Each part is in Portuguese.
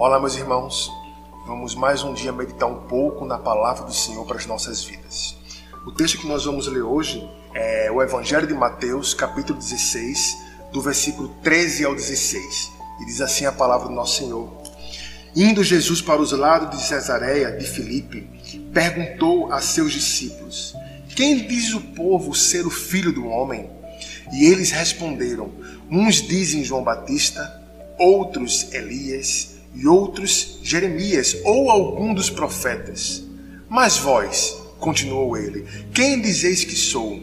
Olá, meus irmãos. Vamos mais um dia meditar um pouco na palavra do Senhor para as nossas vidas. O texto que nós vamos ler hoje é o Evangelho de Mateus, capítulo 16, do versículo 13 ao 16. E diz assim a palavra do nosso Senhor: Indo Jesus para os lados de Cesareia de Filipe, perguntou a seus discípulos: Quem diz o povo ser o filho do homem? E eles responderam: Uns dizem João Batista, outros Elias e outros Jeremias ou algum dos profetas. Mas vós, continuou ele, quem dizeis que sou?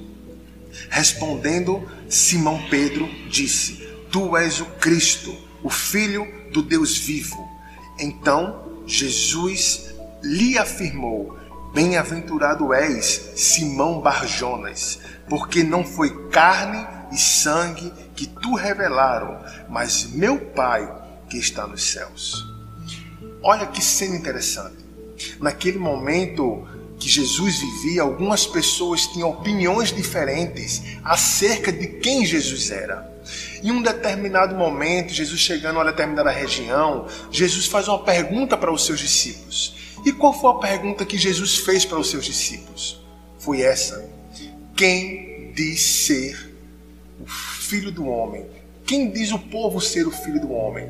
Respondendo, Simão Pedro disse: Tu és o Cristo, o Filho do Deus vivo. Então Jesus lhe afirmou: Bem-aventurado és, Simão Barjonas, porque não foi carne e sangue que tu revelaram, mas meu Pai que está nos céus. Olha que cena interessante. Naquele momento que Jesus vivia, algumas pessoas tinham opiniões diferentes acerca de quem Jesus era. Em um determinado momento, Jesus chegando a uma determinada região, Jesus faz uma pergunta para os seus discípulos. E qual foi a pergunta que Jesus fez para os seus discípulos? Foi essa: Quem diz ser o filho do homem? Quem diz o povo ser o filho do homem?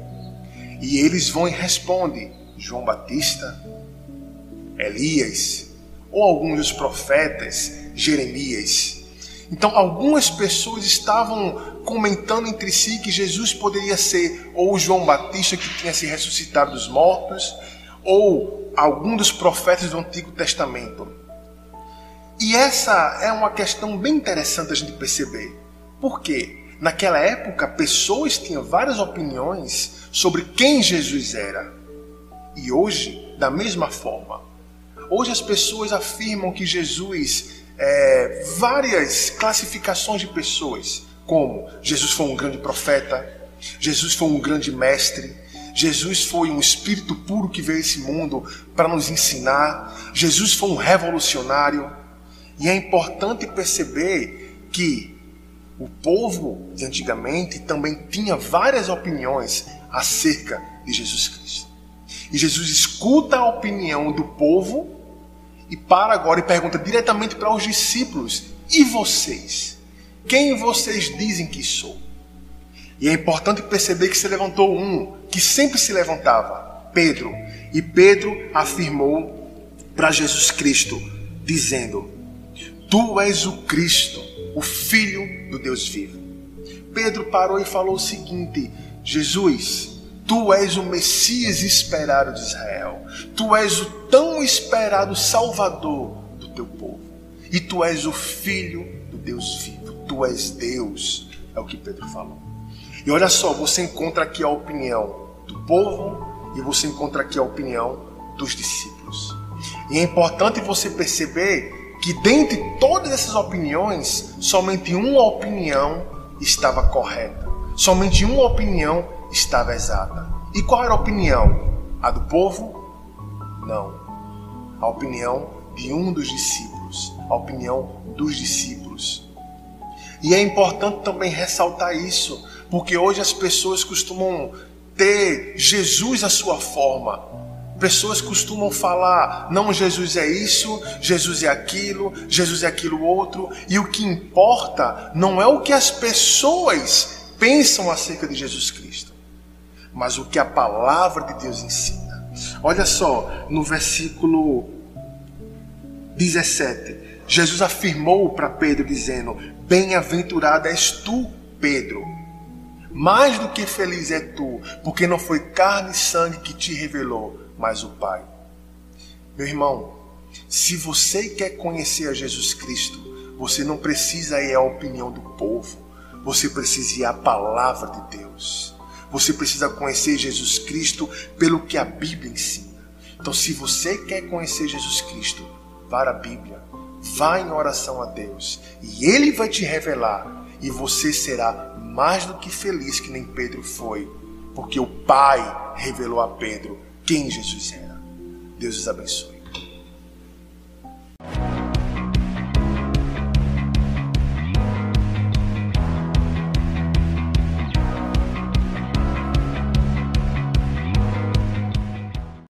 E eles vão e respondem: João Batista, Elias, ou alguns dos profetas, Jeremias. Então, algumas pessoas estavam comentando entre si que Jesus poderia ser ou João Batista que tinha se ressuscitado dos mortos, ou algum dos profetas do Antigo Testamento. E essa é uma questão bem interessante a gente perceber. Por quê? Naquela época, pessoas tinham várias opiniões sobre quem Jesus era. E hoje, da mesma forma, hoje as pessoas afirmam que Jesus é várias classificações de pessoas, como Jesus foi um grande profeta, Jesus foi um grande mestre, Jesus foi um espírito puro que veio a esse mundo para nos ensinar, Jesus foi um revolucionário. E é importante perceber que o povo de antigamente também tinha várias opiniões acerca de Jesus Cristo. E Jesus escuta a opinião do povo e para agora e pergunta diretamente para os discípulos: E vocês? Quem vocês dizem que sou? E é importante perceber que se levantou um que sempre se levantava, Pedro. E Pedro afirmou para Jesus Cristo, dizendo: Tu és o Cristo, o Filho do Deus vivo. Pedro parou e falou o seguinte: Jesus, tu és o Messias esperado de Israel, tu és o tão esperado Salvador do teu povo, e tu és o Filho do Deus vivo, tu és Deus, é o que Pedro falou. E olha só, você encontra aqui a opinião do povo e você encontra aqui a opinião dos discípulos. E é importante você perceber que dentre todas essas opiniões, somente uma opinião estava correta. Somente uma opinião estava exata. E qual era a opinião? A do povo? Não. A opinião de um dos discípulos. A opinião dos discípulos. E é importante também ressaltar isso, porque hoje as pessoas costumam ter Jesus à sua forma, Pessoas costumam falar: não, Jesus é isso, Jesus é aquilo, Jesus é aquilo outro, e o que importa não é o que as pessoas pensam acerca de Jesus Cristo, mas o que a palavra de Deus ensina. Olha só, no versículo 17, Jesus afirmou para Pedro, dizendo: Bem-aventurado és tu, Pedro. Mais do que feliz é tu, porque não foi carne e sangue que te revelou mas o Pai. Meu irmão, se você quer conhecer a Jesus Cristo, você não precisa ir à opinião do povo, você precisa ir à palavra de Deus. Você precisa conhecer Jesus Cristo pelo que a Bíblia ensina. Então, se você quer conhecer Jesus Cristo, vá à Bíblia, vá em oração a Deus e Ele vai te revelar e você será mais do que feliz que nem Pedro foi, porque o Pai revelou a Pedro quem Jesus era. Deus os abençoe.